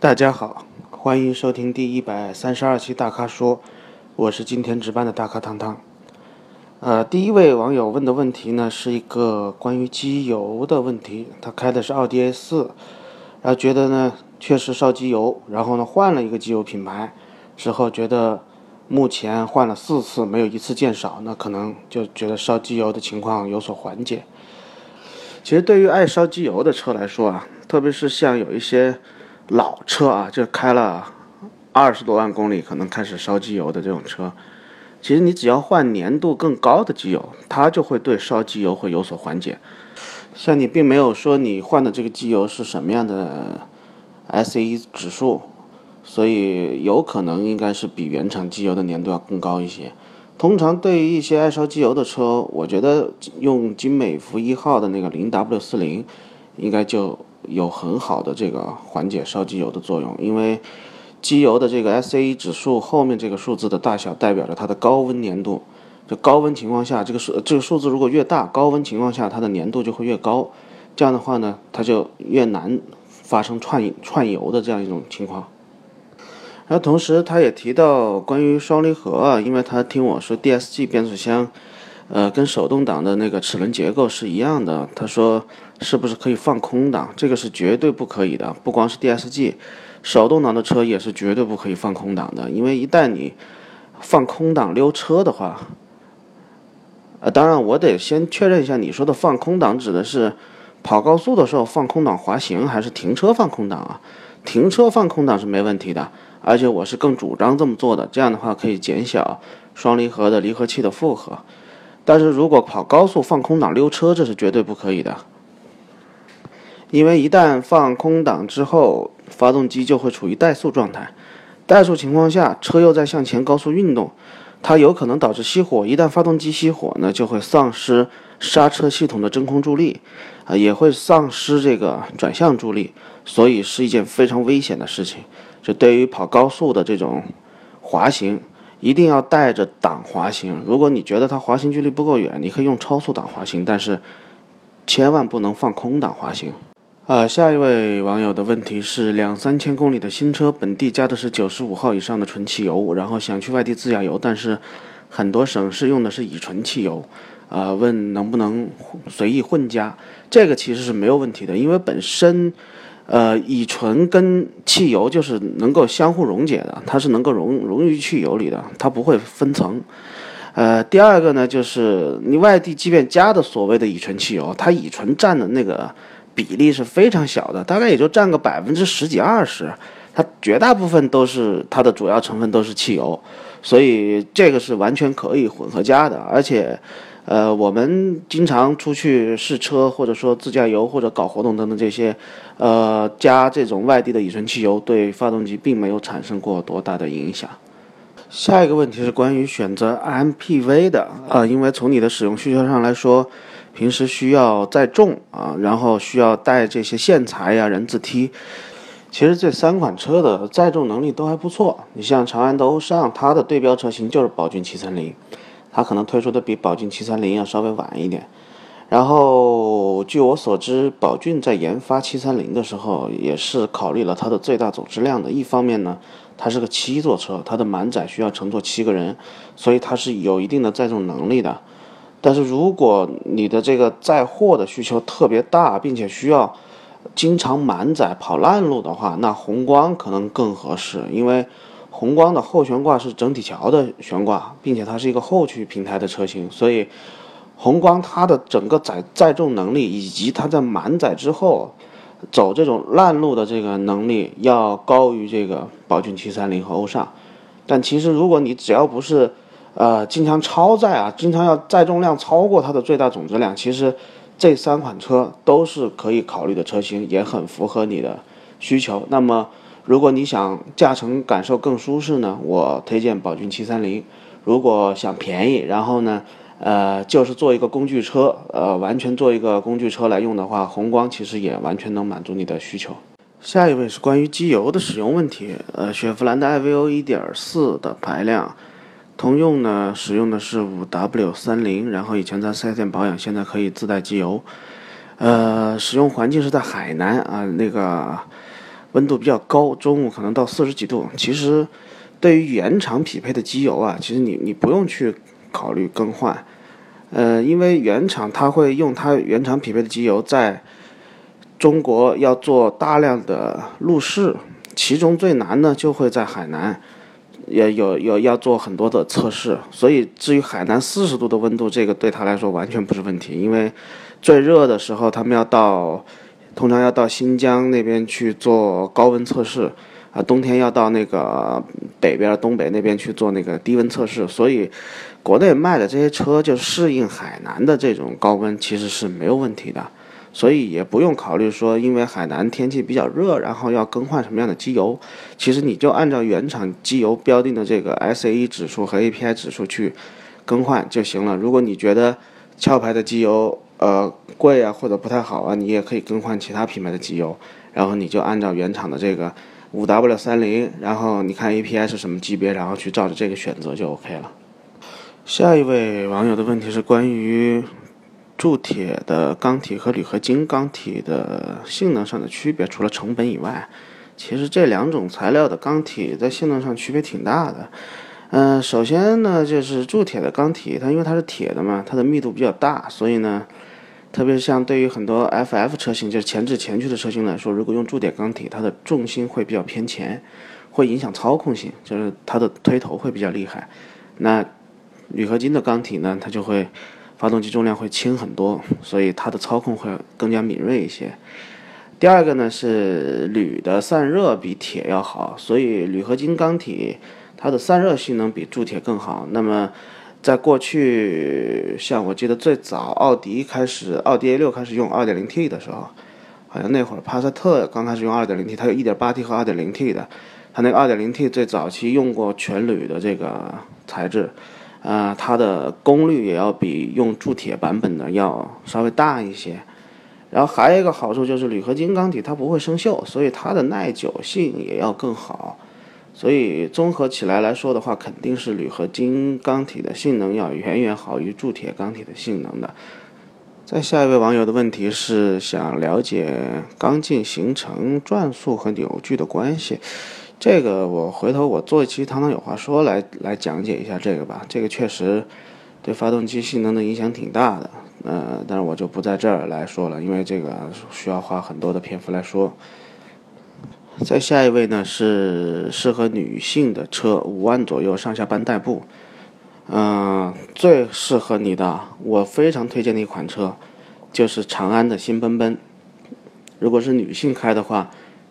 大家好，欢迎收听第一百三十二期大咖说，我是今天值班的大咖汤汤。呃，第一位网友问的问题呢，是一个关于机油的问题。他开的是奥迪 A 四，然后觉得呢确实烧机油，然后呢换了一个机油品牌之后，觉得目前换了四次没有一次见少，那可能就觉得烧机油的情况有所缓解。其实对于爱烧机油的车来说啊，特别是像有一些老车啊，就开了二十多万公里，可能开始烧机油的这种车。其实你只要换粘度更高的机油，它就会对烧机油会有所缓解。像你并没有说你换的这个机油是什么样的 SAE 指数，所以有可能应该是比原厂机油的粘度要更高一些。通常对于一些爱烧机油的车，我觉得用金美孚一号的那个零 W 四零，应该就有很好的这个缓解烧机油的作用，因为。机油的这个 SAE 指数后面这个数字的大小代表着它的高温粘度。就高温情况下，这个数这个数字如果越大，高温情况下它的粘度就会越高。这样的话呢，它就越难发生串串油的这样一种情况。然后同时他也提到关于双离合啊，因为他听我说 DSG 变速箱，呃，跟手动挡的那个齿轮结构是一样的。他说是不是可以放空挡？这个是绝对不可以的，不光是 DSG。手动挡的车也是绝对不可以放空挡的，因为一旦你放空挡溜车的话，呃，当然我得先确认一下，你说的放空挡指的是跑高速的时候放空挡滑行，还是停车放空挡啊？停车放空挡是没问题的，而且我是更主张这么做的，这样的话可以减小双离合的离合器的负荷。但是如果跑高速放空挡溜车，这是绝对不可以的，因为一旦放空挡之后。发动机就会处于怠速状态，怠速情况下，车又在向前高速运动，它有可能导致熄火。一旦发动机熄火呢，就会丧失刹车系统的真空助力，啊，也会丧失这个转向助力，所以是一件非常危险的事情。就对于跑高速的这种滑行，一定要带着档滑行。如果你觉得它滑行距离不够远，你可以用超速档滑行，但是千万不能放空档滑行。啊，下一位网友的问题是：两三千公里的新车，本地加的是九十五号以上的纯汽油，然后想去外地自驾游，但是很多省市用的是乙醇汽油，啊，问能不能随意混加？这个其实是没有问题的，因为本身，呃，乙醇跟汽油就是能够相互溶解的，它是能够溶溶于汽油里的，它不会分层。呃，第二个呢，就是你外地即便加的所谓的乙醇汽油，它乙醇占的那个。比例是非常小的，大概也就占个百分之十几二十，它绝大部分都是它的主要成分都是汽油，所以这个是完全可以混合加的。而且，呃，我们经常出去试车或者说自驾游或者搞活动等等这些，呃，加这种外地的乙醇汽油对发动机并没有产生过多大的影响。下一个问题是关于选择 MPV 的啊，因为从你的使用需求上来说。平时需要载重啊，然后需要带这些线材呀、人字梯。其实这三款车的载重能力都还不错。你像长安的欧尚，它的对标车型就是宝骏七三零，它可能推出的比宝骏七三零要稍微晚一点。然后据我所知，宝骏在研发七三零的时候，也是考虑了它的最大总质量的。一方面呢，它是个七座车，它的满载需要乘坐七个人，所以它是有一定的载重能力的。但是如果你的这个载货的需求特别大，并且需要经常满载跑烂路的话，那宏光可能更合适，因为宏光的后悬挂是整体桥的悬挂，并且它是一个后驱平台的车型，所以宏光它的整个载载重能力以及它在满载之后走这种烂路的这个能力要高于这个宝骏七三零和欧尚。但其实如果你只要不是呃，经常超载啊，经常要载重量超过它的最大总质量。其实，这三款车都是可以考虑的车型，也很符合你的需求。那么，如果你想驾乘感受更舒适呢，我推荐宝骏七三零。如果想便宜，然后呢，呃，就是做一个工具车，呃，完全做一个工具车来用的话，宏光其实也完全能满足你的需求。下一位是关于机油的使用问题。呃，雪佛兰的 iVO 1.4的排量。通用呢，使用的是五 W 三零，然后以前在四 S 店保养，现在可以自带机油。呃，使用环境是在海南啊，那个温度比较高，中午可能到四十几度。其实，对于原厂匹配的机油啊，其实你你不用去考虑更换，呃，因为原厂它会用它原厂匹配的机油，在中国要做大量的路试，其中最难呢就会在海南，也有有要做很多的测试。所以至于海南四十度的温度，这个对他来说完全不是问题，因为最热的时候他们要到。通常要到新疆那边去做高温测试，啊，冬天要到那个北边东北那边去做那个低温测试，所以国内卖的这些车就适应海南的这种高温其实是没有问题的，所以也不用考虑说因为海南天气比较热，然后要更换什么样的机油，其实你就按照原厂机油标定的这个 SAE 指数和 API 指数去更换就行了。如果你觉得壳牌的机油，呃，贵啊，或者不太好啊，你也可以更换其他品牌的机油，然后你就按照原厂的这个五 W 三零，然后你看 API 是什么级别，然后去照着这个选择就 OK 了。下一位网友的问题是关于铸铁的钢体和铝合金钢体的性能上的区别，除了成本以外，其实这两种材料的钢体在性能上区别挺大的。嗯，首先呢，就是铸铁的钢体，它因为它是铁的嘛，它的密度比较大，所以呢。特别是像对于很多 FF 车型，就是前置前驱的车型来说，如果用铸铁钢体，它的重心会比较偏前，会影响操控性，就是它的推头会比较厉害。那铝合金的钢体呢，它就会发动机重量会轻很多，所以它的操控会更加敏锐一些。第二个呢是铝的散热比铁要好，所以铝合金钢体它的散热性能比铸铁更好。那么在过去，像我记得最早奥迪开始，奥迪 A 六开始用 2.0T 的时候，好像那会儿帕萨特刚开始用 2.0T，它有 1.8T 和 2.0T 的，它那个 2.0T 最早期用过全铝的这个材质，呃，它的功率也要比用铸铁版本的要稍微大一些。然后还有一个好处就是铝合金钢体它不会生锈，所以它的耐久性也要更好。所以综合起来来说的话，肯定是铝合金钢体的性能要远远好于铸铁钢体的性能的。再下一位网友的问题是想了解钢筋形成转速和扭矩的关系，这个我回头我做一期《堂堂有话说》来来讲解一下这个吧。这个确实对发动机性能的影响挺大的，呃，但是我就不在这儿来说了，因为这个需要花很多的篇幅来说。再下一位呢是适合女性的车，五万左右上下班代步，嗯，最适合你的，我非常推荐的一款车，就是长安的新奔奔。如果是女性开的话，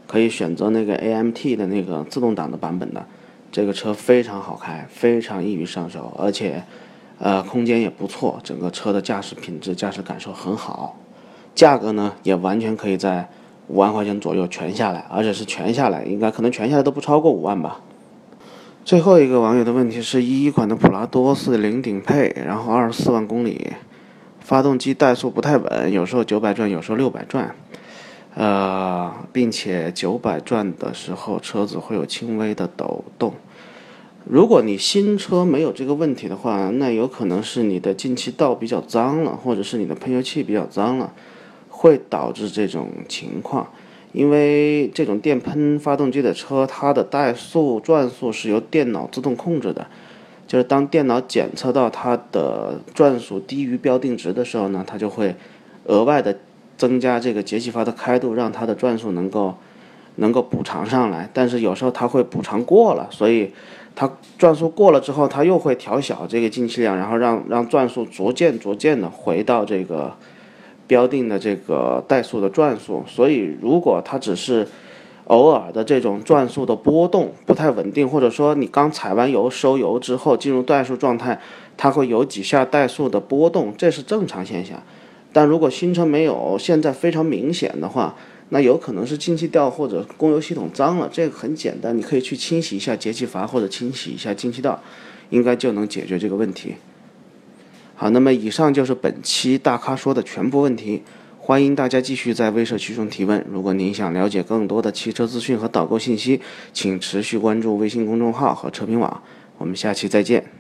可以选择那个 AMT 的那个自动挡的版本的，这个车非常好开，非常易于上手，而且，呃，空间也不错，整个车的驾驶品质、驾驶感受很好，价格呢也完全可以在。五万块钱左右全下来，而且是全下来，应该可能全下来都不超过五万吧。最后一个网友的问题是：一一款的普拉多四零顶配，然后二十四万公里，发动机怠速不太稳，有时候九百转，有时候六百转，呃，并且九百转的时候车子会有轻微的抖动。如果你新车没有这个问题的话，那有可能是你的进气道比较脏了，或者是你的喷油器比较脏了。会导致这种情况，因为这种电喷发动机的车，它的怠速转速是由电脑自动控制的，就是当电脑检测到它的转速低于标定值的时候呢，它就会额外的增加这个节气阀的开度，让它的转速能够能够补偿上来。但是有时候它会补偿过了，所以它转速过了之后，它又会调小这个进气量，然后让让转速逐渐逐渐的回到这个。标定的这个怠速的转速，所以如果它只是偶尔的这种转速的波动不太稳定，或者说你刚踩完油收油之后进入怠速状态，它会有几下怠速的波动，这是正常现象。但如果新车没有现在非常明显的话，那有可能是进气道或者供油系统脏了。这个很简单，你可以去清洗一下节气阀或者清洗一下进气道，应该就能解决这个问题。好，那么以上就是本期大咖说的全部问题，欢迎大家继续在微社区中提问。如果您想了解更多的汽车资讯和导购信息，请持续关注微信公众号和车评网。我们下期再见。